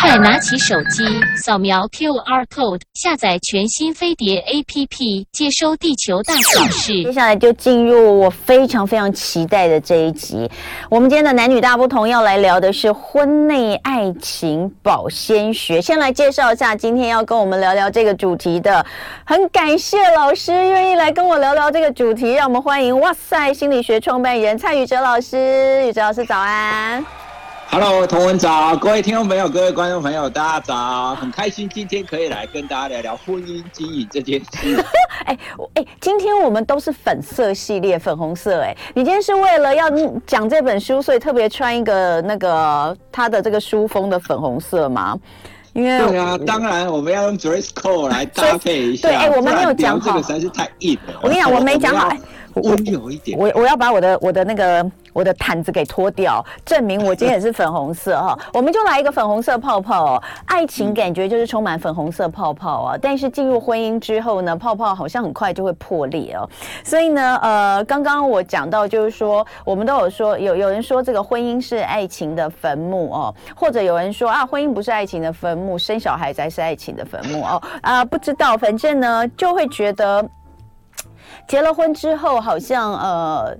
快拿起手机，扫描 QR code，下载全新飞碟 APP，接收地球大小事。接下来就进入我非常非常期待的这一集。我们今天的男女大不同，要来聊的是婚内爱情保鲜学。先来介绍一下今天要跟我们聊聊这个主题的，很感谢老师愿意来跟我聊聊这个主题，让我们欢迎哇塞心理学创办人蔡宇哲老师。宇哲老师早安。Hello，同文早，各位听众朋友，各位观众朋友，大家早，很开心今天可以来跟大家聊聊婚姻经营这件事。哎哎，今天我们都是粉色系列，粉红色。哎，你今天是为了要讲这本书，所以特别穿一个那个它的这个书封的粉红色吗？因为对啊，当然我们要用 dress code 来搭配一下。对，哎，我们没有讲好，这个实在是太硬了。我跟你讲，我没讲好。温柔一点，我我要把我的我的那个我的毯子给脱掉，证明我今天也是粉红色哈。我们就来一个粉红色泡泡哦，爱情感觉就是充满粉红色泡泡啊。但是进入婚姻之后呢，泡泡好像很快就会破裂哦。所以呢，呃，刚刚我讲到就是说，我们都有说有有人说这个婚姻是爱情的坟墓哦，或者有人说啊，婚姻不是爱情的坟墓，生小孩才是爱情的坟墓哦啊，不知道，反正呢就会觉得。结了婚之后，好像呃，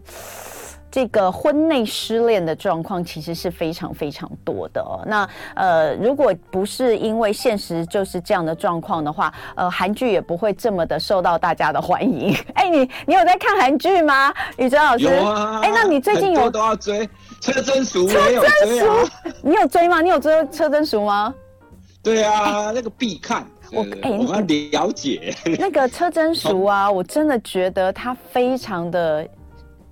这个婚内失恋的状况其实是非常非常多的哦。那呃，如果不是因为现实就是这样的状况的话，呃，韩剧也不会这么的受到大家的欢迎。哎，你你有在看韩剧吗？宇哲老师？有啊。哎，那你最近有都要追车贞淑？车贞淑，你有追吗？你有追车真淑吗？对啊，那个必看。我哎，我要了解 那个车真淑啊，我真的觉得他非常的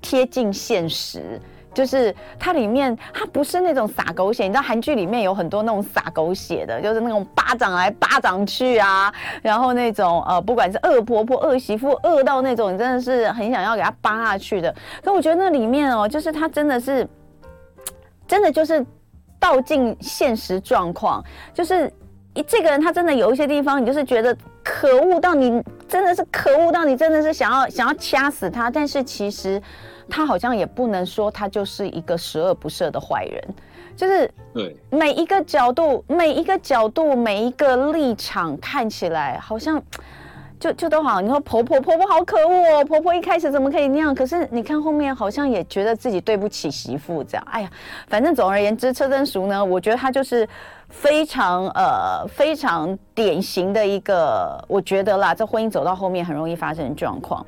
贴近现实，就是它里面它不是那种撒狗血，你知道韩剧里面有很多那种撒狗血的，就是那种巴掌来巴掌去啊，然后那种呃，不管是恶婆婆、恶媳妇，恶到那种你真的是很想要给他扒下去的。可我觉得那里面哦，就是他真的是真的就是道尽现实状况，就是。这个人他真的有一些地方，你就是觉得可恶到你真的是可恶到你真的是想要想要掐死他，但是其实他好像也不能说他就是一个十恶不赦的坏人，就是对每一个角度、每一个角度、每一个立场看起来好像。就就都好，你说婆婆婆婆好可恶哦，婆婆一开始怎么可以那样？可是你看后面好像也觉得自己对不起媳妇这样。哎呀，反正总而言之，车贞淑呢，我觉得她就是非常呃非常典型的一个，我觉得啦，这婚姻走到后面很容易发生状况。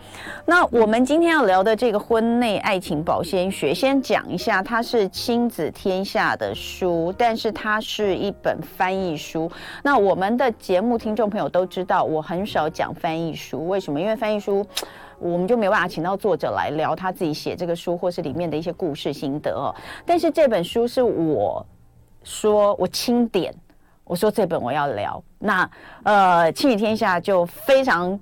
那我们今天要聊的这个婚内爱情保鲜学，先讲一下，它是亲子天下的书，但是它是一本翻译书。那我们的节目听众朋友都知道，我很少讲。翻译书为什么？因为翻译书，我们就没有办法请到作者来聊他自己写这个书，或是里面的一些故事心得哦。但是这本书是我说我清点，我说这本我要聊。那呃，亲子天下就非常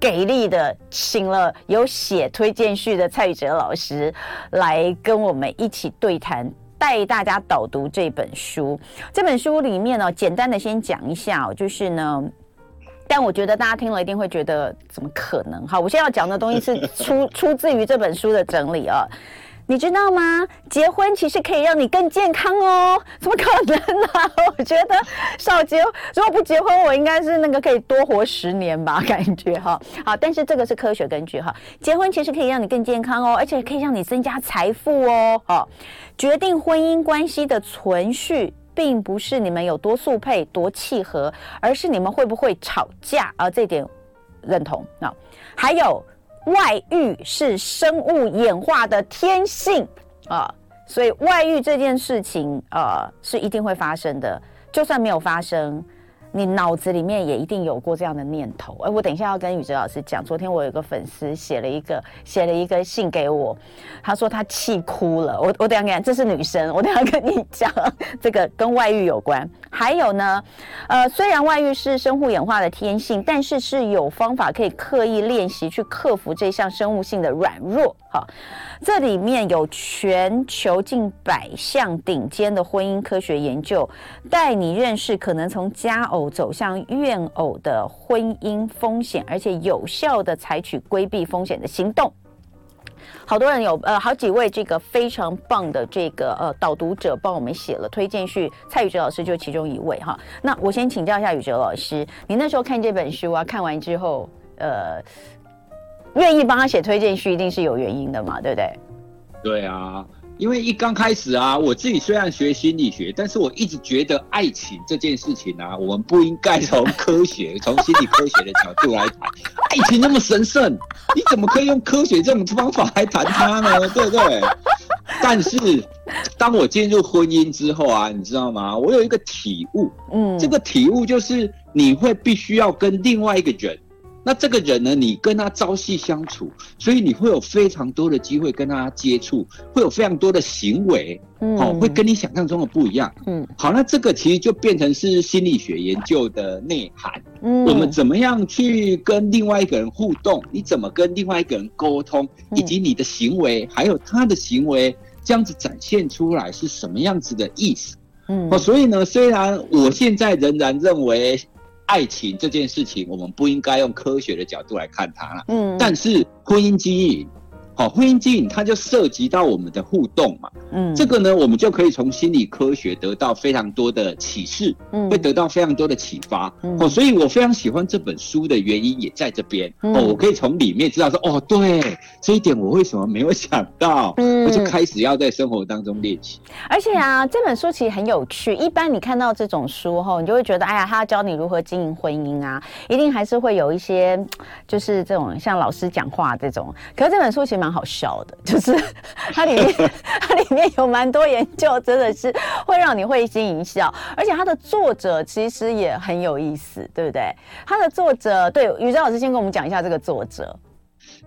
给力的请了有写推荐序的蔡宇哲老师来跟我们一起对谈，带大家导读这本书。这本书里面呢，简单的先讲一下，就是呢。但我觉得大家听了一定会觉得怎么可能？好，我现在要讲的东西是出出自于这本书的整理啊。你知道吗？结婚其实可以让你更健康哦。怎么可能呢？我觉得少结，如果不结婚，我应该是那个可以多活十年吧，感觉哈。好，但是这个是科学根据哈。结婚其实可以让你更健康哦，而且可以让你增加财富哦。好，决定婚姻关系的存续。并不是你们有多速配、多契合，而是你们会不会吵架啊？这点认同啊。还有外遇是生物演化的天性啊，所以外遇这件事情啊是一定会发生的，就算没有发生。你脑子里面也一定有过这样的念头。哎，我等一下要跟宇哲老师讲。昨天我有个粉丝写了一个写了一个信给我，他说他气哭了。我我等下跟你讲，这是女生，我等下跟你讲，这个跟外遇有关。还有呢，呃，虽然外遇是生物演化的天性，但是是有方法可以刻意练习去克服这项生物性的软弱。好，这里面有全球近百项顶尖的婚姻科学研究，带你认识可能从佳偶走向怨偶的婚姻风险，而且有效地采取规避风险的行动。好多人有呃好几位这个非常棒的这个呃导读者帮我们写了推荐序，蔡宇哲老师就其中一位哈。那我先请教一下宇哲老师，你那时候看这本书啊，看完之后呃，愿意帮他写推荐序，一定是有原因的嘛，对不对？对啊。因为一刚开始啊，我自己虽然学心理学，但是我一直觉得爱情这件事情啊，我们不应该从科学、从心理科学的角度来谈。爱情那么神圣，你怎么可以用科学这种方法来谈它呢？对不对？但是当我进入婚姻之后啊，你知道吗？我有一个体悟，嗯，这个体悟就是你会必须要跟另外一个人。那这个人呢，你跟他朝夕相处，所以你会有非常多的机会跟他接触，会有非常多的行为，嗯，哦，会跟你想象中的不一样，嗯，好，那这个其实就变成是心理学研究的内涵，嗯，我们怎么样去跟另外一个人互动，你怎么跟另外一个人沟通，以及你的行为，还有他的行为，这样子展现出来是什么样子的意思，嗯，哦，所以呢，虽然我现在仍然认为。爱情这件事情，我们不应该用科学的角度来看它了。嗯，但是婚姻经营。好，婚姻经营它就涉及到我们的互动嘛，嗯，这个呢，我们就可以从心理科学得到非常多的启示，嗯，会得到非常多的启发，嗯，哦，所以我非常喜欢这本书的原因也在这边，嗯，哦，我可以从里面知道说，哦，对，这一点我为什么没有想到，嗯，我就开始要在生活当中练习。而且啊，这本书其实很有趣，一般你看到这种书后，你就会觉得，哎呀，他要教你如何经营婚姻啊，一定还是会有一些，就是这种像老师讲话这种，可是这本书其实蛮。蛮好笑的，就是 它里面它里面有蛮多研究，真的是会让你会心一笑。而且它的作者其实也很有意思，对不对？它的作者，对，宇哲老师先跟我们讲一下这个作者。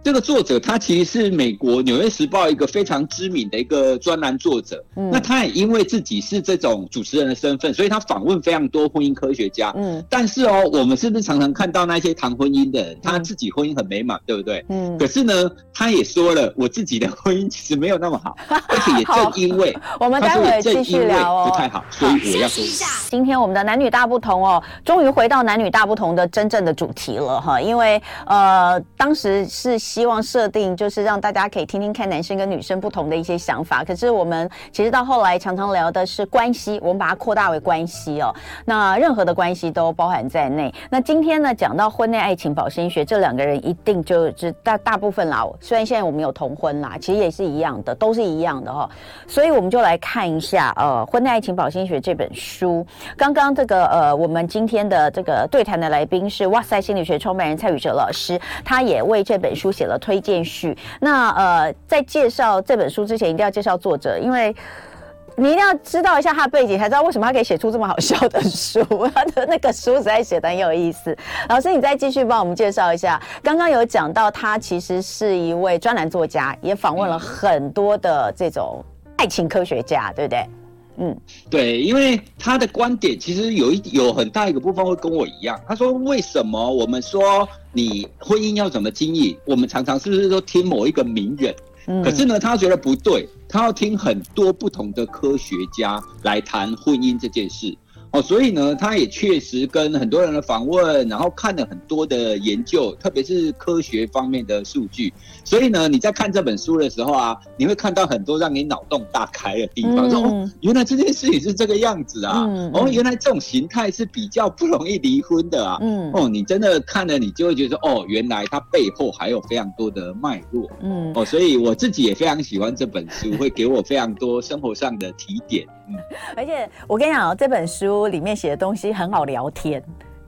这个作者他其实是美国《纽约时报》一个非常知名的一个专栏作者。嗯，那他也因为自己是这种主持人的身份，所以他访问非常多婚姻科学家。嗯，但是哦，我们是不是常常看到那些谈婚姻的人，他自己婚姻很美满，对不对？嗯。可是呢，他也说了，我自己的婚姻其实没有那么好，而且也正因为我们待会继续聊哦，不太好，所以我要说一下。今天我们的男女大不同哦，终于回到男女大不同的真正的主题了哈，因为呃，当时是希望设定就是让大家可以听听看男生跟女生不同的一些想法，可是我们其实到后来常常聊的是关系，我们把它扩大为关系哦。那任何的关系都包含在内。那今天呢，讲到婚内爱情保鲜学，这两个人一定就是大大部分啦。虽然现在我们有同婚啦，其实也是一样的，都是一样的哈、所以我们就来看一下呃，《婚内爱情保鲜学》这本书。刚刚这个呃，我们今天的这个对谈的来宾是哇塞心理学创办人蔡宇哲老师，他也为这本书写了推。荐序。那呃，在介绍这本书之前，一定要介绍作者，因为你一定要知道一下他的背景，才知道为什么他可以写出这么好笑的书。他的那个书实在写的很有意思。老师，你再继续帮我们介绍一下。刚刚有讲到，他其实是一位专栏作家，也访问了很多的这种爱情科学家，对不对？嗯，对，因为他的观点其实有一有很大一个部分会跟我一样。他说：“为什么我们说你婚姻要怎么经营？我们常常是不是都听某一个名人？嗯，可是呢，他觉得不对，他要听很多不同的科学家来谈婚姻这件事。”哦，所以呢，他也确实跟很多人的访问，然后看了很多的研究，特别是科学方面的数据。所以呢，你在看这本书的时候啊，你会看到很多让你脑洞大开的地方，说哦，原来这件事情是这个样子啊，嗯哦，原来这种形态是比较不容易离婚的啊，嗯，哦，你真的看了，你就会觉得说，哦，原来它背后还有非常多的脉络，嗯，哦，所以我自己也非常喜欢这本书，会给我非常多生活上的提点。而且我跟你讲，这本书里面写的东西很好聊天。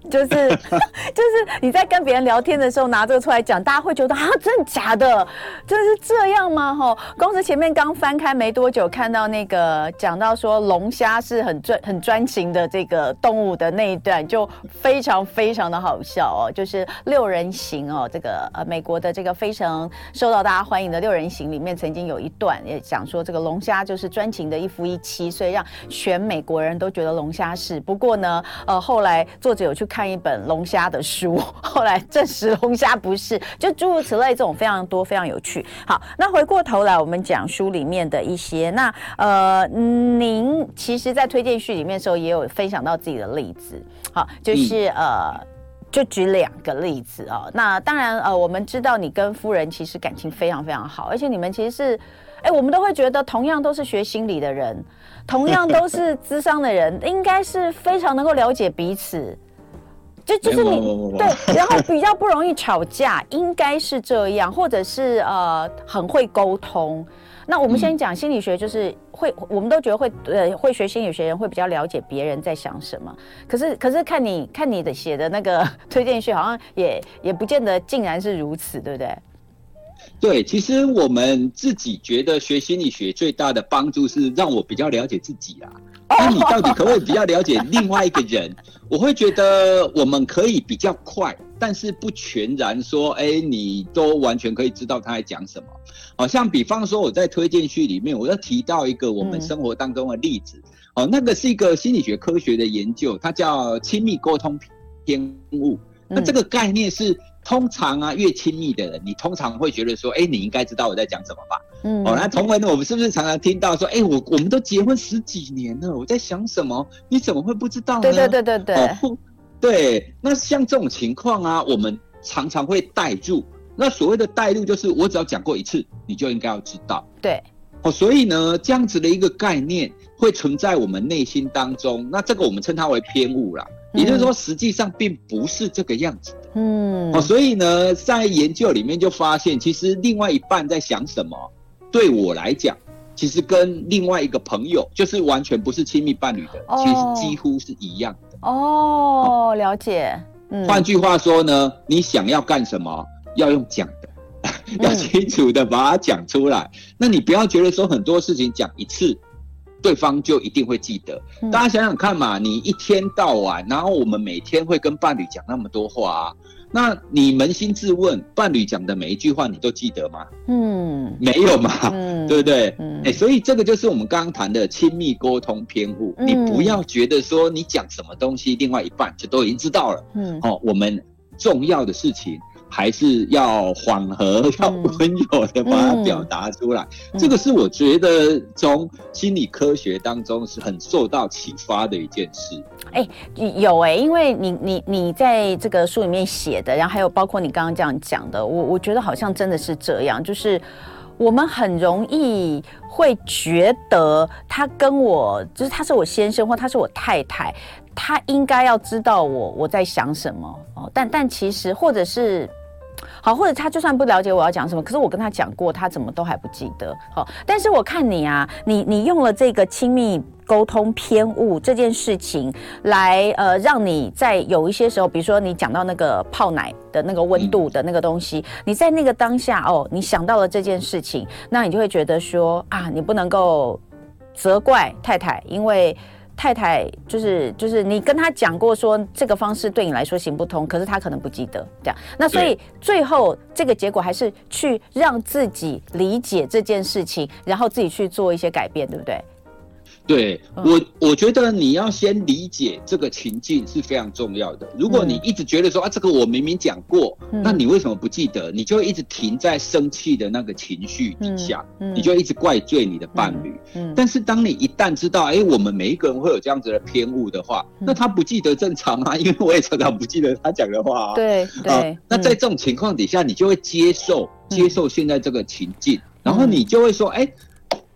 就是 就是你在跟别人聊天的时候拿这个出来讲，大家会觉得啊，真的假的？真的是这样吗？哈，光是前面刚翻开没多久，看到那个讲到说龙虾是很专很专情的这个动物的那一段，就非常非常的好笑哦。就是六人行哦，这个呃美国的这个非常受到大家欢迎的六人行里面，曾经有一段也讲说，这个龙虾就是专情的一夫一妻，所以让全美国人都觉得龙虾是。不过呢，呃，后来作者有去。看一本龙虾的书，后来证实龙虾不是，就诸如此类这种非常多，非常有趣。好，那回过头来，我们讲书里面的一些。那呃，您其实，在推荐序里面的时候，也有分享到自己的例子。好，就是呃，就举两个例子哦。那当然，呃，我们知道你跟夫人其实感情非常非常好，而且你们其实是，哎，我们都会觉得同样都是学心理的人，同样都是智商的人，应该是非常能够了解彼此。就就是你对，然后比较不容易吵架，应该是这样，或者是呃很会沟通。那我们先讲心理学，就是会，我们都觉得会呃会学心理学人会比较了解别人在想什么。可是可是看你看你的写的那个 推荐序，好像也也不见得竟然是如此，对不对？对，其实我们自己觉得学心理学最大的帮助是让我比较了解自己啊。那你到底可不可以比较了解另外一个人？我会觉得我们可以比较快，但是不全然说，哎，你都完全可以知道他在讲什么。好像比方说我在推荐序里面，我要提到一个我们生活当中的例子。哦，那个是一个心理学科学的研究，它叫亲密沟通偏误。那这个概念是。通常啊，越亲密的人，你通常会觉得说，哎、欸，你应该知道我在讲什么吧？嗯，哦，那同文呢，我们是不是常常听到说，哎、欸，我我们都结婚十几年了，我在想什么？你怎么会不知道呢？对对对对对。哦，对，那像这种情况啊，我们常常会带入。那所谓的带入，就是我只要讲过一次，你就应该要知道。对。哦，所以呢，这样子的一个概念会存在我们内心当中。那这个我们称它为偏误啦。也就是说，实际上并不是这个样子的。嗯，哦，所以呢，在研究里面就发现，其实另外一半在想什么，对我来讲，其实跟另外一个朋友，就是完全不是亲密伴侣的，其实几乎是一样的。哦，了解。嗯，换句话说呢，你想要干什么，要用讲的，要清楚的把它讲出来。那你不要觉得说很多事情讲一次。对方就一定会记得。大家想想看嘛，你一天到晚，然后我们每天会跟伴侣讲那么多话啊，那你扪心自问，伴侣讲的每一句话你都记得吗？嗯，没有嘛，嗯，对不对？嗯，哎，所以这个就是我们刚刚谈的亲密沟通偏误。你不要觉得说你讲什么东西，另外一半就都已经知道了。嗯，哦，我们重要的事情。还是要缓和，要温柔的把它表达出来。这个是我觉得从心理科学当中是很受到启发的一件事。哎、欸，有哎、欸，因为你你你在这个书里面写的，然后还有包括你刚刚这样讲的，我我觉得好像真的是这样，就是我们很容易会觉得他跟我，就是他是我先生或他是我太太，他应该要知道我我在想什么哦。但但其实或者是。好，或者他就算不了解我要讲什么，可是我跟他讲过，他怎么都还不记得。好，但是我看你啊，你你用了这个亲密沟通偏误这件事情来，呃，让你在有一些时候，比如说你讲到那个泡奶的那个温度的那个东西，你在那个当下哦，你想到了这件事情，那你就会觉得说啊，你不能够责怪太太，因为。太太就是就是你跟他讲过说这个方式对你来说行不通，可是他可能不记得这样，那所以最后这个结果还是去让自己理解这件事情，然后自己去做一些改变，对不对？对我，我觉得你要先理解这个情境是非常重要的。如果你一直觉得说啊，这个我明明讲过，那你为什么不记得？你就会一直停在生气的那个情绪底下，你就一直怪罪你的伴侣。但是当你一旦知道，哎，我们每一个人会有这样子的偏误的话，那他不记得正常啊，因为我也常常不记得他讲的话啊。对对。那在这种情况底下，你就会接受接受现在这个情境，然后你就会说，哎。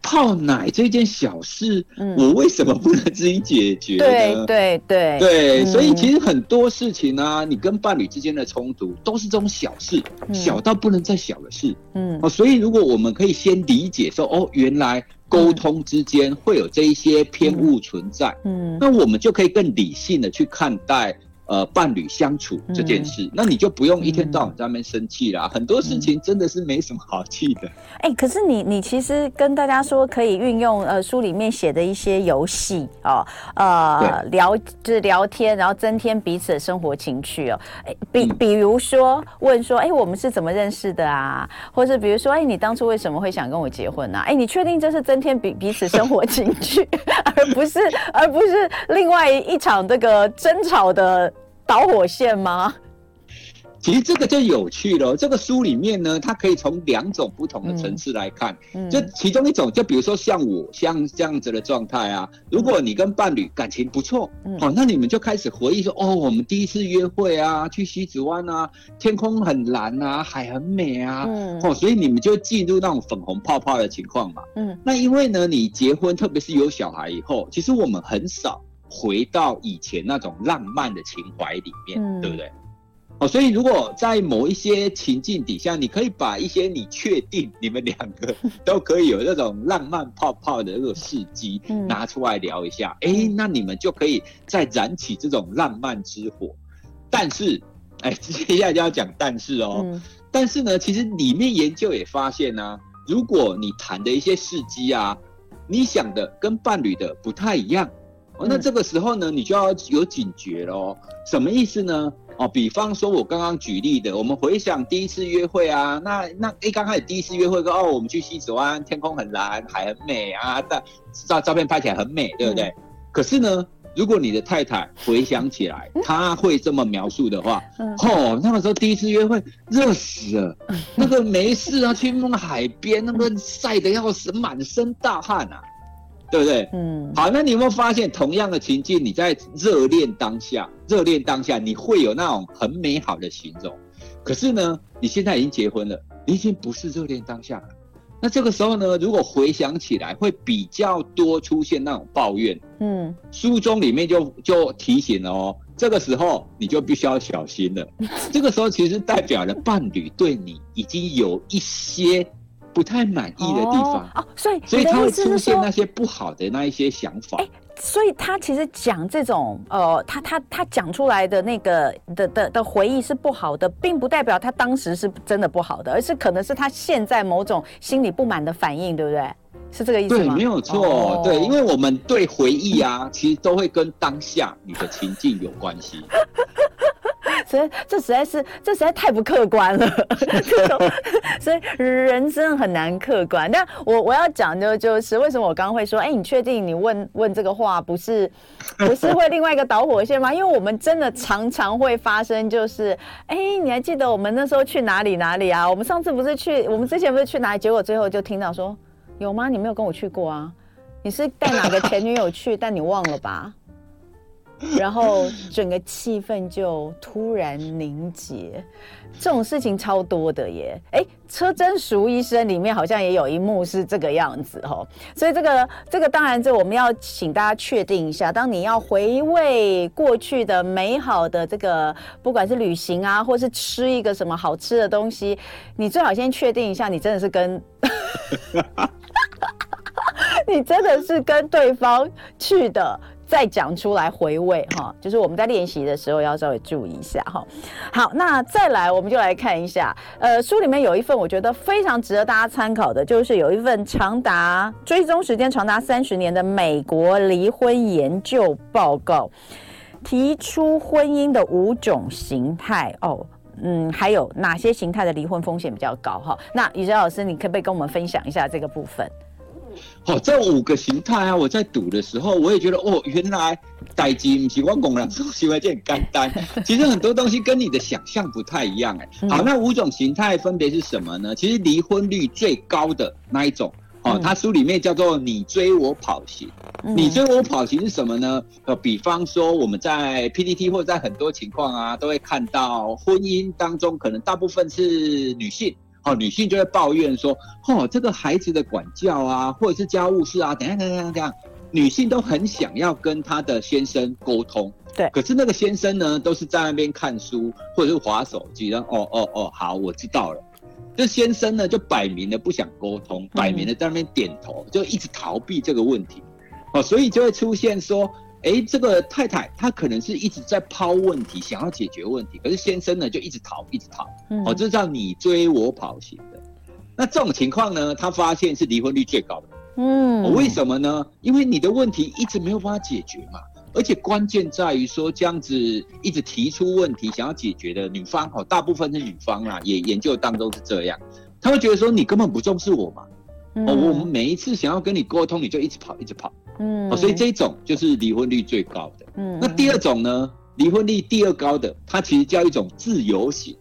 泡奶这件小事，我为什么不能自己解决呢？对对对对，所以其实很多事情呢，你跟伴侣之间的冲突都是这种小事，小到不能再小的事。嗯，哦，所以如果我们可以先理解说，哦，原来沟通之间会有这一些偏误存在，嗯，那我们就可以更理性的去看待。呃，伴侣相处这件事，嗯、那你就不用一天到晚在那边生气啦。嗯、很多事情真的是没什么好气的。哎、欸，可是你你其实跟大家说可以运用呃书里面写的一些游戏哦，呃聊就是聊天，然后增添彼此的生活情趣哦。哎、欸，比比如说问说，哎、欸，我们是怎么认识的啊？或是比如说，哎、欸，你当初为什么会想跟我结婚呢、啊？哎、欸，你确定这是增添彼彼此生活情趣，而不是而不是另外一场这个争吵的导火线吗？其实这个就有趣了。这个书里面呢，它可以从两种不同的层次来看。嗯，就其中一种，就比如说像我像这样子的状态啊，如果你跟伴侣感情不错，嗯，好，那你们就开始回忆说，哦，我们第一次约会啊，去西子湾啊，天空很蓝啊，海很美啊，嗯，哦，所以你们就进入那种粉红泡泡的情况嘛。嗯，那因为呢，你结婚，特别是有小孩以后，其实我们很少回到以前那种浪漫的情怀里面，嗯，对不对？哦，所以如果在某一些情境底下，你可以把一些你确定你们两个 都可以有那种浪漫泡泡的那种事迹拿出来聊一下，哎、嗯欸，那你们就可以再燃起这种浪漫之火。但是，哎、欸，接下来就要讲但是哦，嗯、但是呢，其实里面研究也发现呢、啊，如果你谈的一些事迹啊，你想的跟伴侣的不太一样，哦，那这个时候呢，你就要有警觉喽。什么意思呢？哦，比方说，我刚刚举例的，我们回想第一次约会啊，那那一，刚开始第一次约会说哦，我们去西子湾，天空很蓝，海很美啊，但照照片拍起来很美，对不对？嗯、可是呢，如果你的太太回想起来，她会这么描述的话，嗯、哦，那个时候第一次约会热死了，那个没事啊，去那个海边，那个晒得要死，满身大汗啊。对不对？嗯，好，那你有没有发现，同样的情境，你在热恋当下，热恋当下，你会有那种很美好的形容。可是呢，你现在已经结婚了，你已经不是热恋当下了。那这个时候呢，如果回想起来，会比较多出现那种抱怨。嗯，书中里面就就提醒了哦，这个时候你就必须要小心了。这个时候其实代表了伴侣对你已经有一些。不太满意的地方哦，哦，所以所以他会出现那些不好的那一些想法。哎，所以他其实讲这种呃，他他他讲出来的那个的的的回忆是不好的，并不代表他当时是真的不好的，而是可能是他现在某种心理不满的反应，对不对？是这个意思吗？对，没有错，哦、对，因为我们对回忆啊，其实都会跟当下你的情境有关系。所以这实在是，这实在太不客观了。这种，所以人生很难客观。但我我要讲的就是，为什么我刚刚会说，哎，你确定你问问这个话不是不是会另外一个导火线吗？因为我们真的常常会发生，就是，哎，你还记得我们那时候去哪里哪里啊？我们上次不是去，我们之前不是去哪里？结果最后就听到说，有吗？你没有跟我去过啊？你是带哪个前女友去？但你忘了吧？然后整个气氛就突然凝结，这种事情超多的耶。哎，车真淑医生里面好像也有一幕是这个样子哦。所以这个这个当然，这我们要请大家确定一下，当你要回味过去的美好的这个，不管是旅行啊，或是吃一个什么好吃的东西，你最好先确定一下，你真的是跟，你真的是跟对方去的。再讲出来回味哈，就是我们在练习的时候要稍微注意一下哈。好，那再来我们就来看一下，呃，书里面有一份我觉得非常值得大家参考的，就是有一份长达追踪时间长达三十年的美国离婚研究报告，提出婚姻的五种形态哦，嗯，还有哪些形态的离婚风险比较高哈？那宇哲老师，你可不可以跟我们分享一下这个部分？哦，这五个形态啊，我在读的时候，我也觉得哦，原来代金不是我讲的，说起来就很简单。其实很多东西跟你的想象不太一样哎。好，那五种形态分别是什么呢？其实离婚率最高的那一种，哦，它书里面叫做“你追我跑型”。你追我跑型是什么呢？呃，比方说我们在 PPT 或者在很多情况啊，都会看到婚姻当中可能大部分是女性。哦，女性就会抱怨说，哦，这个孩子的管教啊，或者是家务事啊，等下等下等下，女性都很想要跟她的先生沟通，对，可是那个先生呢，都是在那边看书或者是划手机，然后哦哦哦，好，我知道了。这先生呢，就摆明了不想沟通，摆明了在那边点头，就一直逃避这个问题，哦，所以就会出现说。哎，这个太太她可能是一直在抛问题，想要解决问题，可是先生呢就一直逃，一直逃。嗯、哦，这叫你追我跑型的。那这种情况呢，他发现是离婚率最高的。嗯、哦，为什么呢？因为你的问题一直没有办法解决嘛。而且关键在于说，这样子一直提出问题想要解决的女方，哦，大部分是女方啦，也研究当中是这样，他会觉得说你根本不重视我嘛。哦，我们每一次想要跟你沟通，你就一直跑，一直跑。嗯，哦，所以这种就是离婚率最高的。嗯，那第二种呢？离婚率第二高的，它其实叫一种自由型。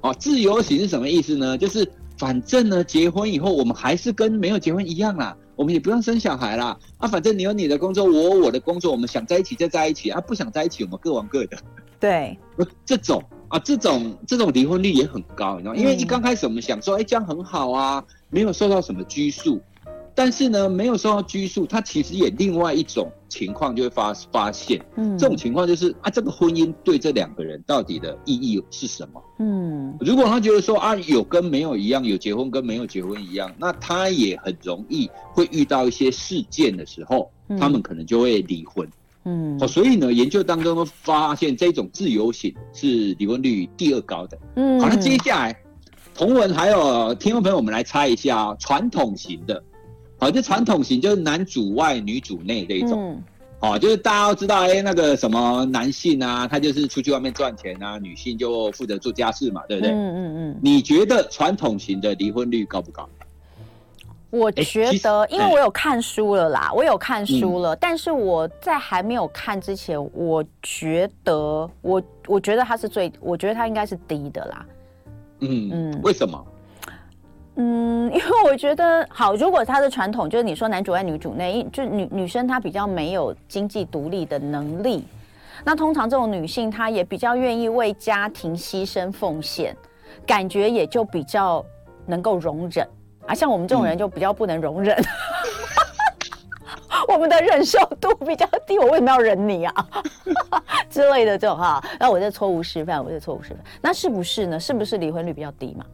哦，自由型是什么意思呢？就是反正呢，结婚以后我们还是跟没有结婚一样啦，我们也不用生小孩啦。啊，反正你有你的工作，我有我的工作，我们想在一起就在一起啊，不想在一起我们各玩各的。对，这种啊，这种这种离婚率也很高，你知道吗？因为一刚开始我们想说，哎，这样很好啊，没有受到什么拘束。但是呢，没有受到拘束，他其实也另外一种情况就会发发现，嗯，这种情况就是啊，这个婚姻对这两个人到底的意义是什么？嗯，如果他觉得说啊，有跟没有一样，有结婚跟没有结婚一样，那他也很容易会遇到一些事件的时候，嗯、他们可能就会离婚。嗯，好，所以呢，研究当中发现这种自由型是离婚率第二高的。嗯，好，那接下来同文还有听众朋友，我们来猜一下啊，传统型的。好，就传统型就是男主外女主内这一种，嗯，好，就是大家都知道，哎，那个什么男性啊，他就是出去外面赚钱啊，女性就负责做家事嘛，对不对？嗯嗯嗯。你觉得传统型的离婚率高不高？我觉得，因为我有看书了啦，我有看书了，但是我在还没有看之前，我觉得我我觉得他是最，我觉得他应该是低的啦。嗯嗯，为什么？嗯，因为我觉得好，如果他的传统就是你说男主外女主内，就女女生她比较没有经济独立的能力，那通常这种女性她也比较愿意为家庭牺牲奉献，感觉也就比较能够容忍啊。像我们这种人就比较不能容忍，嗯、我们的忍受度比较低，我为什么要忍你啊 之类的这种哈？那我这错误示范，我这错误示范，那是不是呢？是不是离婚率比较低嘛？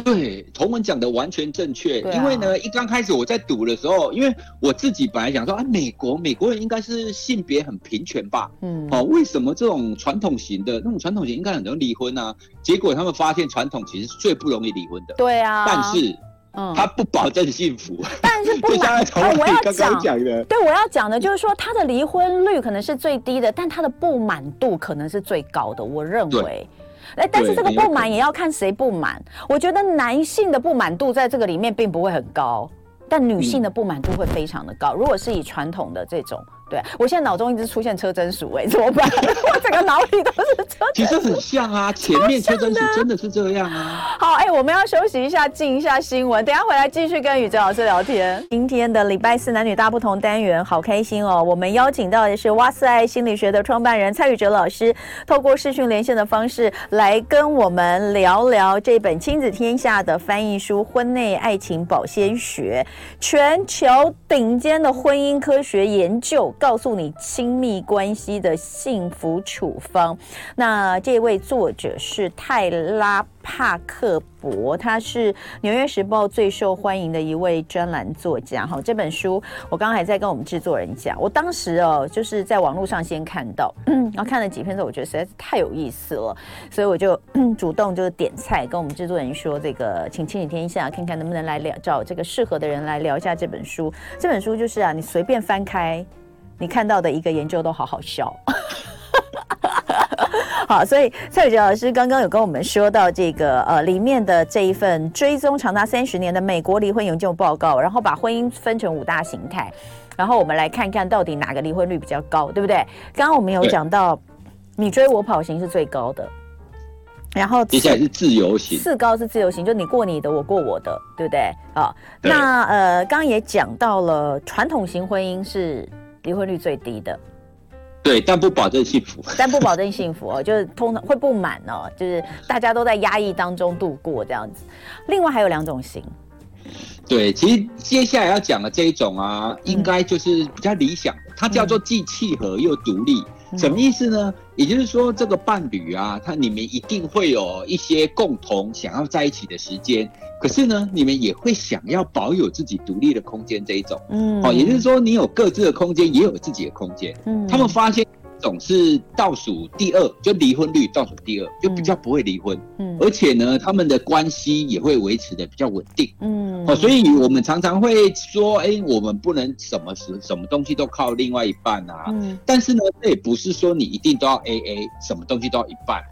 对，同文讲的完全正确。啊、因为呢，一刚开始我在读的时候，因为我自己本来想说啊，美国美国人应该是性别很平权吧？嗯，哦，为什么这种传统型的那种传统型应该很容易离婚呢、啊？结果他们发现传统其实是最不容易离婚的。对啊，但是，嗯，他不保证幸福。但是不满，我要讲的，对，我要讲的就是说，他的离婚率可能是最低的，但他的不满度可能是最高的。我认为。哎，但是这个不满也要看谁不满。我觉得男性的不满度在这个里面并不会很高，但女性的不满度会非常的高。如果是以传统的这种。对，我现在脑中一直出现车真鼠，哎，怎么办？我整个脑里都是车。其实很像啊，前面车真鼠真的是这样啊。好，哎，我们要休息一下，进一下新闻，等下回来继续跟宇哲老师聊天。今天的礼拜四男女大不同单元，好开心哦！我们邀请到的是哇斯爱心理学的创办人蔡宇哲老师，透过视讯连线的方式来跟我们聊聊这本亲子天下的翻译书《婚内爱情保鲜学》，全球顶尖的婚姻科学研究。告诉你亲密关系的幸福处方。那这位作者是泰拉帕克伯，他是《纽约时报》最受欢迎的一位专栏作家。好，这本书我刚刚还在跟我们制作人讲，我当时哦就是在网络上先看到，然后看了几篇之后，我觉得实在是太有意思了，所以我就 主动就是点菜跟我们制作人说，这个请亲子天下看看能不能来聊，找这个适合的人来聊一下这本书。这本书就是啊，你随便翻开。你看到的一个研究都好好笑，好，所以蔡宇哲老师刚刚有跟我们说到这个呃里面的这一份追踪长达三十年的美国离婚研究报告，然后把婚姻分成五大形态，然后我们来看看到底哪个离婚率比较高，对不对？刚刚我们有讲到你追我跑型是最高的，然后接下来是自由型，四高是自由型，就你过你的，我过我的，对不对？好，那呃刚刚也讲到了传统型婚姻是。离婚率最低的，对，但不保证幸福，但不保证幸福哦，就是通常会不满哦，就是大家都在压抑当中度过这样子。另外还有两种型，对，其实接下来要讲的这一种啊，应该就是比较理想的，嗯、它叫做既契合又独立。什么意思呢？也就是说，这个伴侣啊，他你们一定会有一些共同想要在一起的时间，可是呢，你们也会想要保有自己独立的空间这一种。嗯，好，也就是说，你有各自的空间，也有自己的空间。嗯，他们发现。总是倒数第二，就离婚率倒数第二，就比较不会离婚。嗯，而且呢，他们的关系也会维持的比较稳定。嗯，哦，所以我们常常会说，哎、欸，我们不能什么时什么东西都靠另外一半啊。嗯，但是呢，这也不是说你一定都要 AA，什么东西都要一半。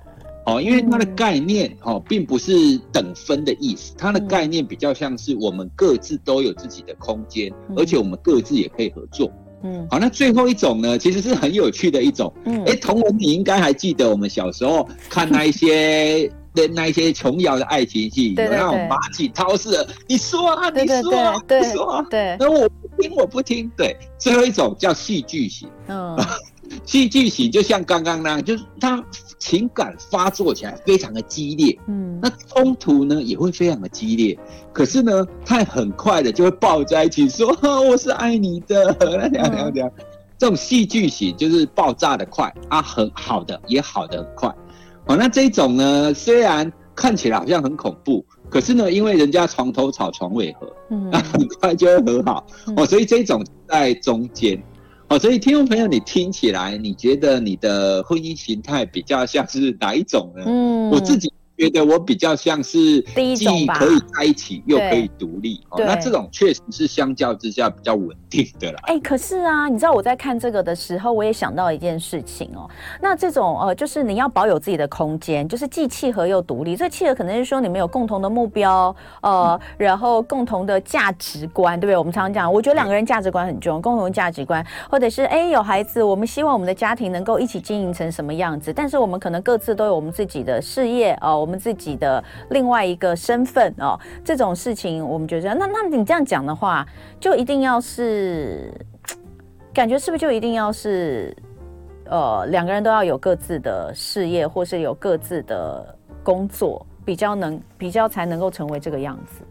哦，因为它的概念哦，并不是等分的意思，它的概念比较像是我们各自都有自己的空间，而且我们各自也可以合作。嗯，好，那最后一种呢，其实是很有趣的一种。嗯，哎，同文，你应该还记得我们小时候看那一些 的那一些琼瑶的爱情戏，有那种马景涛式的，你说啊，你说啊，你说啊，对，那我不听，我不听。对，最后一种叫戏剧型，嗯，戏剧型就像刚刚那样，就是他情感发作起来非常的激烈，嗯，那冲突呢也会非常的激烈，可是呢，他很快的就会抱在一起说，我是爱你的，这样这样这样。这种戏剧型就是爆炸的快啊，很好的也好的很快，哦，那这种呢，虽然看起来好像很恐怖，可是呢，因为人家床头吵床尾和，嗯，那 很快就会和好，哦，所以这种在中间，哦，所以听众朋友，你听起来你觉得你的婚姻形态比较像是哪一种呢？嗯，我自己。觉得我比较像是既可以在一起又可以独立，哦，那这种确实是相较之下比较稳定的啦。哎、欸，可是啊，你知道我在看这个的时候，我也想到一件事情哦。那这种呃，就是你要保有自己的空间，就是既契合又独立。这契合可能是说你们有共同的目标，呃，然后共同的价值观，对不对？我们常常讲，我觉得两个人价值观很重要，共同的价值观，或者是哎、欸、有孩子，我们希望我们的家庭能够一起经营成什么样子，但是我们可能各自都有我们自己的事业哦。呃我们自己的另外一个身份哦，这种事情我们觉得，那那你这样讲的话，就一定要是，感觉是不是就一定要是，呃，两个人都要有各自的事业，或是有各自的工作，比较能比较才能够成为这个样子。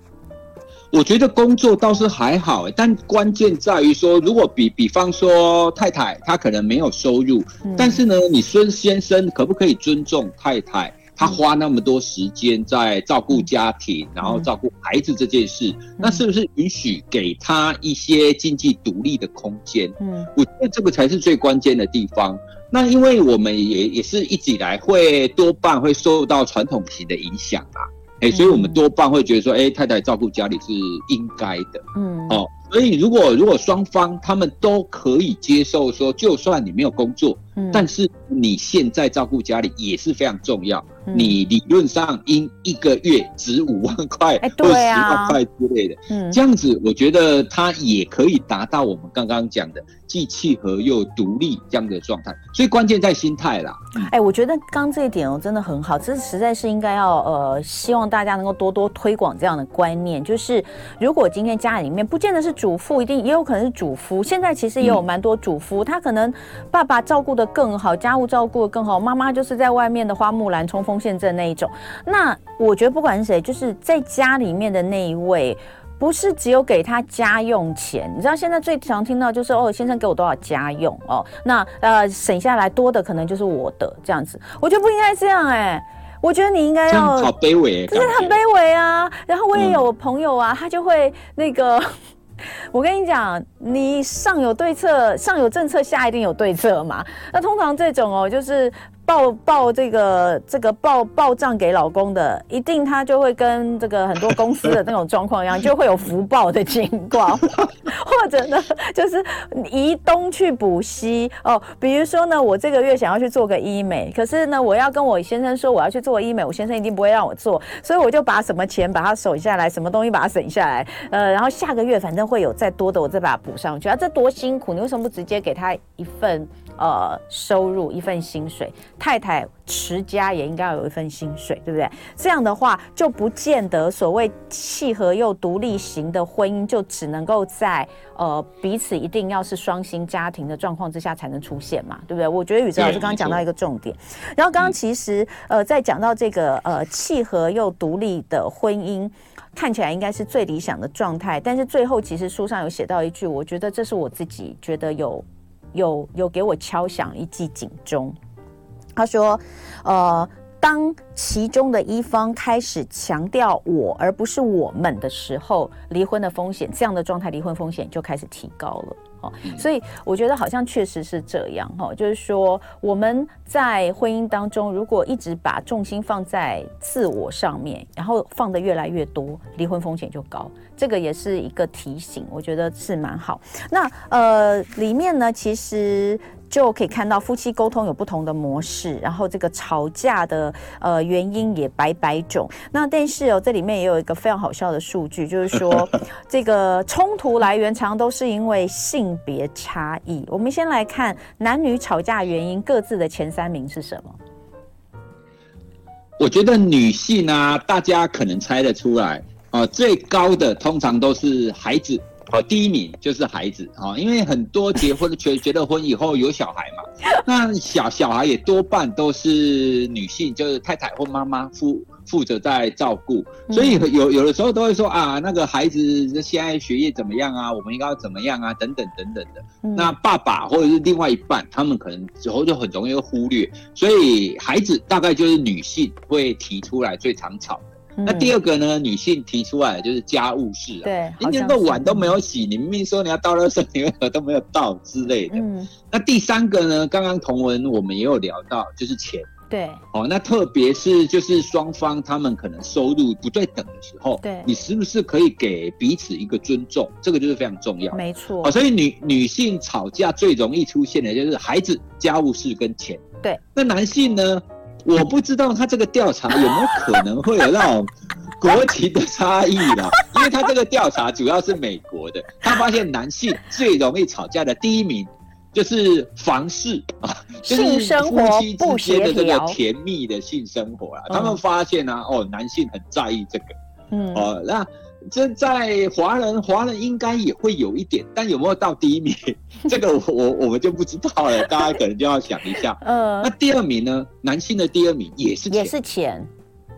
我觉得工作倒是还好，但关键在于说，如果比比方说太太她可能没有收入，嗯、但是呢，你孙先生可不可以尊重太太？他花那么多时间在照顾家庭，然后照顾孩子这件事，那是不是允许给他一些经济独立的空间？嗯，我觉得这个才是最关键的地方。那因为我们也也是一直以来会多半会受到传统型的影响啊，哎，所以我们多半会觉得说，哎，太太照顾家里是应该的。嗯，哦，所以如果如果双方他们都可以接受说，就算你没有工作，嗯，但是你现在照顾家里也是非常重要。你理论上应一个月值五万块、或十万块之类的，嗯，这样子我觉得他也可以达到我们刚刚讲的既契合又独立这样的状态。所以关键在心态啦。哎，我觉得刚这一点哦真的很好，这实在是应该要呃，希望大家能够多多推广这样的观念。就是如果今天家里面不见得是主妇，一定也有可能是主夫。现在其实也有蛮多主夫，他可能爸爸照顾的更好，家务照顾的更好，妈妈就是在外面的花木兰冲锋。现在那一种，那我觉得不管是谁，就是在家里面的那一位，不是只有给他家用钱。你知道现在最常听到就是哦，先生给我多少家用哦，那呃省下来多的可能就是我的这样子。我觉得不应该这样哎、欸，我觉得你应该要好卑微，就是很卑微啊。然后我也有朋友啊，他就会那个，我跟你讲，你上有对策，上有政策，下一定有对策嘛。那通常这种哦，就是。报报这个这个报报账给老公的，一定他就会跟这个很多公司的那种状况一样，就会有福报的情况，或者呢，就是移东去补西哦。比如说呢，我这个月想要去做个医美，可是呢，我要跟我先生说我要去做医美，我先生一定不会让我做，所以我就把什么钱把它省下来，什么东西把它省下来，呃，然后下个月反正会有再多的，我再把它补上去啊。这多辛苦，你为什么不直接给他一份？呃，收入一份薪水，太太持家也应该要有一份薪水，对不对？这样的话，就不见得所谓契合又独立型的婚姻，就只能够在呃彼此一定要是双薪家庭的状况之下才能出现嘛，对不对？我觉得宇哲老师刚刚讲到一个重点，然后刚刚其实呃在讲到这个呃契合又独立的婚姻，看起来应该是最理想的状态，但是最后其实书上有写到一句，我觉得这是我自己觉得有。有有给我敲响一记警钟，他说，呃，当其中的一方开始强调我而不是我们的时候，离婚的风险，这样的状态，离婚风险就开始提高了。所以我觉得好像确实是这样哈，就是说我们在婚姻当中，如果一直把重心放在自我上面，然后放的越来越多，离婚风险就高。这个也是一个提醒，我觉得是蛮好。那呃，里面呢，其实。就可以看到夫妻沟通有不同的模式，然后这个吵架的呃原因也百百种。那但是哦，这里面也有一个非常好笑的数据，就是说 这个冲突来源常都是因为性别差异。我们先来看男女吵架原因各自的前三名是什么？我觉得女性啊，大家可能猜得出来啊、呃，最高的通常都是孩子。好，第一名就是孩子啊，因为很多结婚结结了婚以后有小孩嘛，那小小孩也多半都是女性，就是太太或妈妈负负责在照顾，所以有有的时候都会说啊，那个孩子现在学业怎么样啊？我们应该要怎么样啊？等等等等的。那爸爸或者是另外一半，他们可能之后就很容易忽略，所以孩子大概就是女性会提出来最常吵。那第二个呢？女性提出来的就是家务事啊，对，今天的碗都没有洗，你明明说你要倒垃圾，你为何都没有倒之类的。嗯，那第三个呢？刚刚同文我们也有聊到，就是钱。对，哦，那特别是就是双方他们可能收入不对等的时候，对，你是不是可以给彼此一个尊重？这个就是非常重要。没错。哦，所以女女性吵架最容易出现的就是孩子、家务事跟钱。对，那男性呢？我不知道他这个调查有没有可能会有那种国籍的差异啦，因为他这个调查主要是美国的，他发现男性最容易吵架的第一名就是房事啊，就是夫妻之间的这个甜蜜的性生活啊，他们发现啊，哦，男性很在意这个，嗯，哦，那。这在华人，华人应该也会有一点，但有没有到第一名，这个我我我们就不知道了。大家可能就要想一下。呃，那第二名呢？男性的第二名也是钱，也是钱。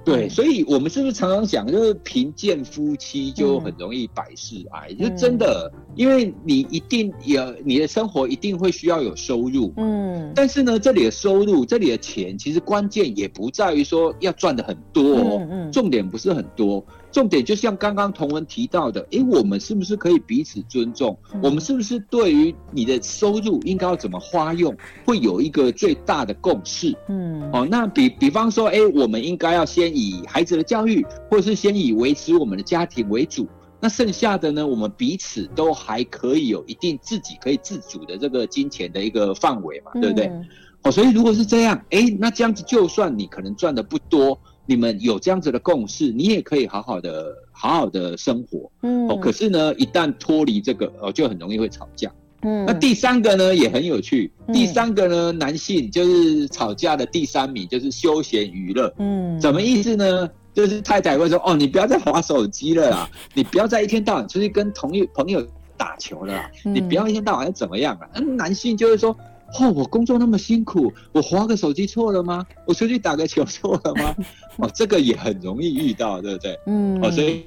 对，所以我们是不是常常讲，就是贫贱夫妻就很容易百事哀？嗯、就真的，因为你一定也你的生活一定会需要有收入，嗯，但是呢，这里的收入，这里的钱，其实关键也不在于说要赚的很多，嗯嗯，重点不是很多。重点就像刚刚同文提到的，诶，我们是不是可以彼此尊重？嗯、我们是不是对于你的收入应该要怎么花用，会有一个最大的共识？嗯，哦，那比比方说，诶，我们应该要先以孩子的教育，或者是先以维持我们的家庭为主，那剩下的呢，我们彼此都还可以有一定自己可以自主的这个金钱的一个范围嘛，对不对？嗯、哦，所以如果是这样，诶，那这样子就算你可能赚的不多。你们有这样子的共识，你也可以好好的、好好的生活。嗯，哦，可是呢，一旦脱离这个，哦，就很容易会吵架。嗯，那第三个呢也很有趣。第三个呢，男性就是吵架的第三名，就是休闲娱乐。嗯，什么意思呢？就是太太会说：“哦，你不要再划手机了啦，你不要再一天到晚出去跟同友朋友打球了啦，你不要一天到晚怎么样啊？”嗯，男性就会说。哦，我工作那么辛苦，我划个手机错了吗？我出去打个球错了吗？哦，这个也很容易遇到，对不对？嗯，哦，所以，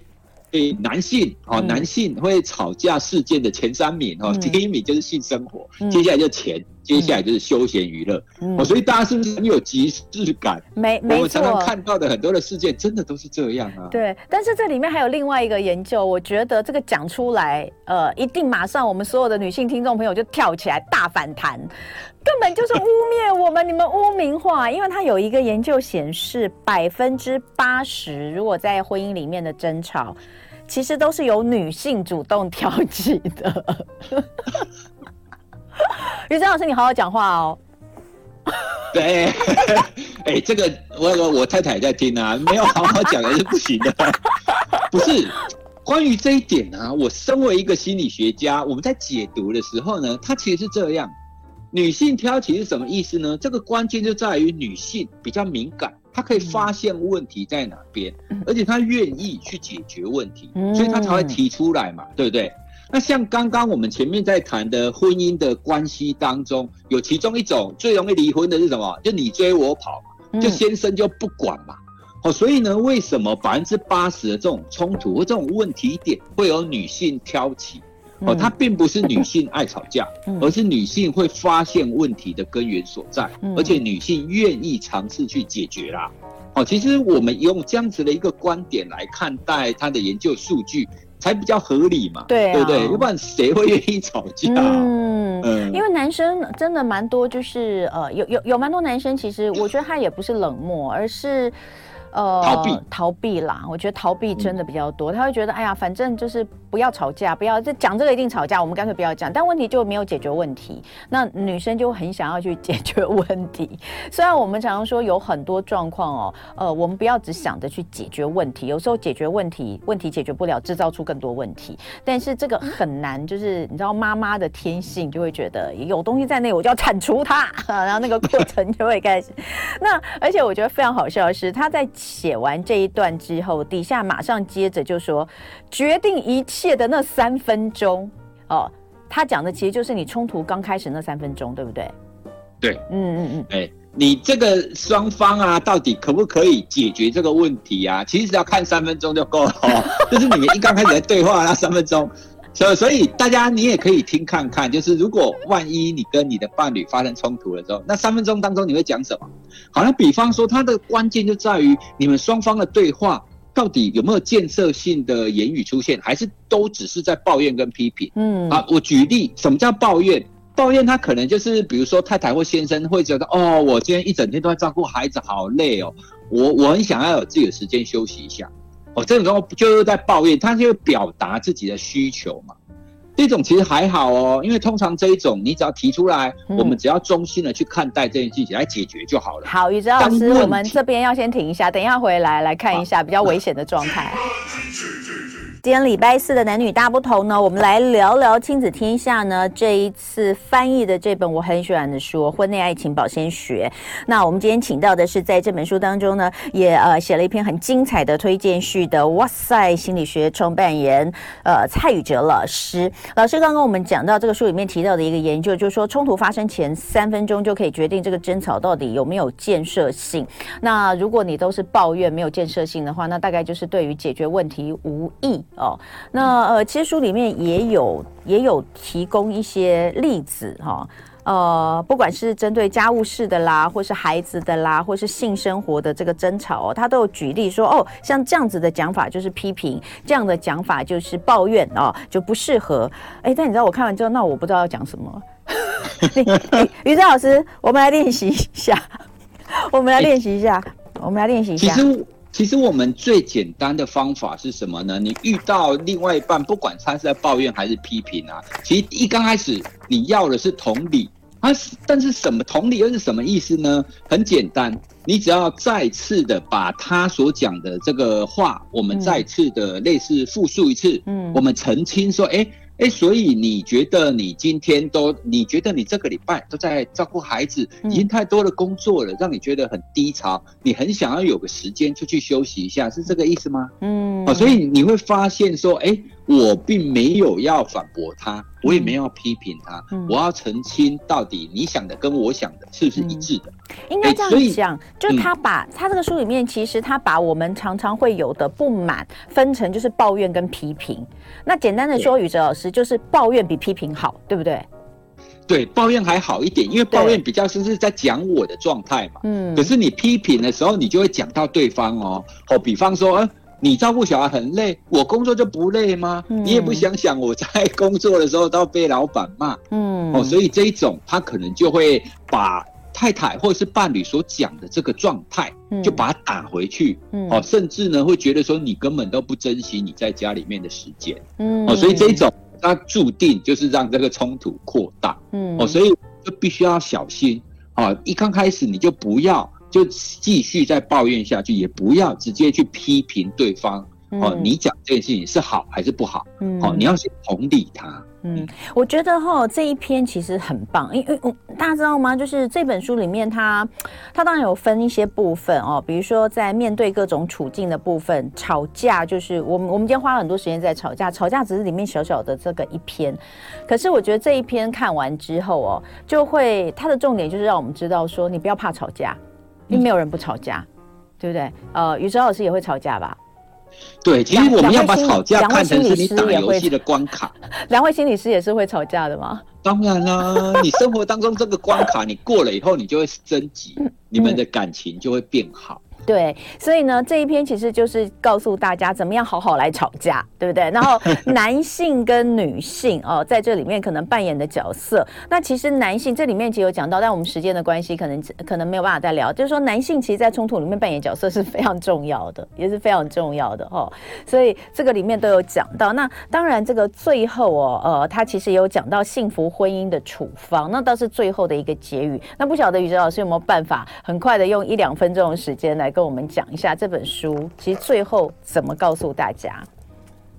对男性哦，男性会吵架事件的前三名哦，第一名就是性生活，接下来就钱。接下来就是休闲娱乐，嗯，所以大家是不是很有即视感？没。我们常常看到的很多的事件，真的都是这样啊。对，但是这里面还有另外一个研究，我觉得这个讲出来，呃，一定马上我们所有的女性听众朋友就跳起来大反弹，根本就是污蔑我们，你们污名化。因为它有一个研究显示，百分之八十如果在婚姻里面的争吵，其实都是由女性主动挑起的。于真老师，你好好讲话哦。对，哎、欸，这个我我我太太在听啊，没有好好讲也是不行的。不是，关于这一点呢、啊，我身为一个心理学家，我们在解读的时候呢，它其实是这样：女性挑起是什么意思呢？这个关键就在于女性比较敏感，她可以发现问题在哪边，而且她愿意去解决问题，所以她才会提出来嘛，对不对？那像刚刚我们前面在谈的婚姻的关系当中，有其中一种最容易离婚的是什么？就你追我跑，就先生就不管嘛。哦，所以呢，为什么百分之八十的这种冲突或这种问题点会有女性挑起？哦，它并不是女性爱吵架，而是女性会发现问题的根源所在，而且女性愿意尝试去解决啦。哦，其实我们用这样子的一个观点来看待他的研究数据。才比较合理嘛，对、啊、对不对？要不然谁会愿意吵架？嗯嗯，因为男生真的蛮多，就是呃，有有有蛮多男生，其实我觉得他也不是冷漠，而是呃逃避逃避啦。我觉得逃避真的比较多，嗯、他会觉得哎呀，反正就是不要吵架，不要这讲这个一定吵架，我们干脆不要讲。但问题就没有解决问题，那女生就很想要去解决问题。虽然我们常常说有很多状况哦，呃，我们不要只想着去解决问题，有时候解决问题，问题解决不了，制造出更多问题。但是这个很难，就是你知道妈妈的天性就会觉得有东西在那，我就要铲除它，然后那个过程就会开始。那而且我觉得非常好笑的是，他在写完这一段之后，底下马上接着就说，决定一切的那三分钟哦，他讲的其实就是你冲突刚开始那三分钟，对不对？对，嗯嗯嗯，哎，你这个双方啊，到底可不可以解决这个问题啊？其实只要看三分钟就够了，哦，就是你们一刚开始的对话那三分钟。所以，所以大家你也可以听看看，就是如果万一你跟你的伴侣发生冲突了之后，那三分钟当中你会讲什么？好像比方说，它的关键就在于你们双方的对话到底有没有建设性的言语出现，还是都只是在抱怨跟批评？嗯，啊，我举例，什么叫抱怨？抱怨他可能就是比如说太太或先生会觉得，哦，我今天一整天都在照顾孩子，好累哦，我我很想要有自己的时间休息一下。哦，这种时候就是在抱怨，他就表达自己的需求嘛。这种其实还好哦，因为通常这一种，你只要提出来，嗯、我们只要衷心的去看待这件事情来解决就好了。好，宇哲老师，我们这边要先停一下，等一下回来来看一下比较危险的状态。今天礼拜四的男女大不同呢，我们来聊聊亲子天下呢这一次翻译的这本我很喜欢的书《婚内爱情保鲜学》。那我们今天请到的是在这本书当中呢，也呃写了一篇很精彩的推荐序的哇塞心理学创办人呃蔡宇哲老师。老师刚刚我们讲到这个书里面提到的一个研究，就是说冲突发生前三分钟就可以决定这个争吵到底有没有建设性。那如果你都是抱怨没有建设性的话，那大概就是对于解决问题无益。哦，那呃，其实书里面也有也有提供一些例子哈，呃，不管是针对家务事的啦，或是孩子的啦，或是性生活的这个争吵哦，他都有举例说哦，像这样子的讲法就是批评，这样的讲法就是抱怨哦，就不适合。哎，但你知道我看完之后，那我不知道要讲什么。于正老师，我们来练习一下，我们来练习一下，我们来练习一下。我们最简单的方法是什么呢？你遇到另外一半，不管他是在抱怨还是批评啊，其实一刚开始你要的是同理啊，但是什么同理又是什么意思呢？很简单，你只要再次的把他所讲的这个话，我们再次的类似复述一次，嗯，我们澄清说，哎。哎，所以你觉得你今天都，你觉得你这个礼拜都在照顾孩子，已经太多的工作了，让你觉得很低潮，你很想要有个时间出去休息一下，是这个意思吗？嗯，哦，所以你会发现说，哎。我并没有要反驳他，我也没有要批评他，嗯、我要澄清到底你想的跟我想的是不是一致的？嗯、应该这样讲，就是他把、嗯、他这个书里面，其实他把我们常常会有的不满分成就是抱怨跟批评。那简单的说，宇哲老师就是抱怨比批评好，对不对？对，抱怨还好一点，因为抱怨比较像是在讲我的状态嘛。嗯。可是你批评的时候，你就会讲到对方哦。哦，比方说，呃你照顾小孩很累，我工作就不累吗？嗯、你也不想想我在工作的时候都要被老板骂，嗯，哦，所以这一种他可能就会把太太或者是伴侣所讲的这个状态，就把它打回去，嗯，哦，甚至呢会觉得说你根本都不珍惜你在家里面的时间，嗯，哦，所以这一种它注定就是让这个冲突扩大，嗯，哦，所以就必须要小心，啊，一刚开始你就不要。就继续再抱怨下去，也不要直接去批评对方。嗯、哦，你讲这件事情是好还是不好？嗯，哦，你要去同理他。嗯，我觉得哈这一篇其实很棒，因为我大家知道吗？就是这本书里面它，它它当然有分一些部分哦，比如说在面对各种处境的部分，吵架就是我们我们今天花了很多时间在吵架，吵架只是里面小小的这个一篇。可是我觉得这一篇看完之后哦，就会它的重点就是让我们知道说，你不要怕吵架。因为没有人不吵架，对不对？呃，宇哲老师也会吵架吧？对，其实我们要把吵架看成是你打游戏的关卡。两位心理师也是会吵架的吗？当然啦，你生活当中这个关卡你过了以后，你就会升级，你们的感情就会变好。对，所以呢，这一篇其实就是告诉大家怎么样好好来吵架，对不对？然后男性跟女性哦，在这里面可能扮演的角色，那其实男性这里面其实有讲到，但我们时间的关系，可能可能没有办法再聊。就是说，男性其实，在冲突里面扮演角色是非常重要的，也是非常重要的哦。所以这个里面都有讲到。那当然，这个最后哦，呃，他其实也有讲到幸福婚姻的处方，那倒是最后的一个结语。那不晓得宇哲老师有没有办法，很快的用一两分钟的时间来。跟我们讲一下这本书，其实最后怎么告诉大家？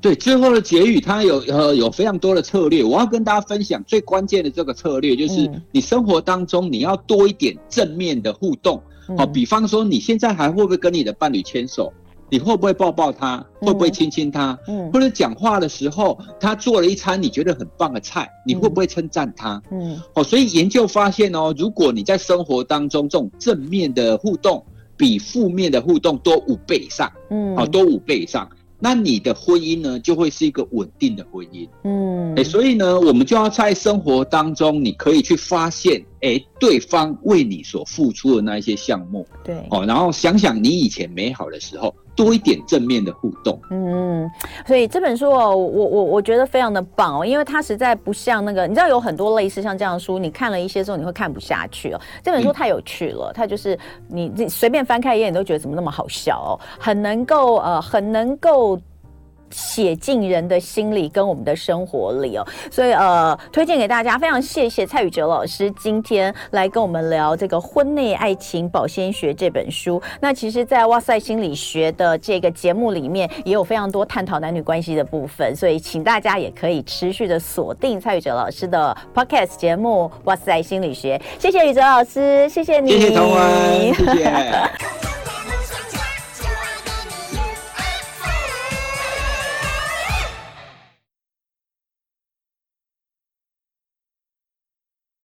对，最后的结语，它有呃有非常多的策略。我要跟大家分享最关键的这个策略，就是你生活当中你要多一点正面的互动。好、嗯，比方说你现在还会不会跟你的伴侣牵手？你会不会抱抱他？会不会亲亲他？嗯，或者讲话的时候，他做了一餐你觉得很棒的菜，你会不会称赞他？嗯，哦，所以研究发现哦，如果你在生活当中这种正面的互动，比负面的互动多五倍以上，嗯，好，多五倍以上，那你的婚姻呢，就会是一个稳定的婚姻，嗯，哎，所以呢，我们就要在生活当中，你可以去发现，哎，对方为你所付出的那一些项目，对，哦，然后想想你以前美好的时候。多一点正面的互动，嗯，所以这本书哦，我我我觉得非常的棒哦，因为它实在不像那个，你知道有很多类似像这样的书，你看了一些之后你会看不下去哦。这本书太有趣了，它就是你你随便翻开一页，你都觉得怎么那么好笑哦，很能够呃，很能够。写进人的心里跟我们的生活里哦，所以呃，推荐给大家。非常谢谢蔡宇哲老师今天来跟我们聊这个《婚内爱情保鲜学》这本书。那其实，在哇塞心理学的这个节目里面，也有非常多探讨男女关系的部分，所以请大家也可以持续的锁定蔡宇哲老师的 Podcast 节目《哇塞心理学》。谢谢宇哲老师，谢谢你，谢谢谢谢。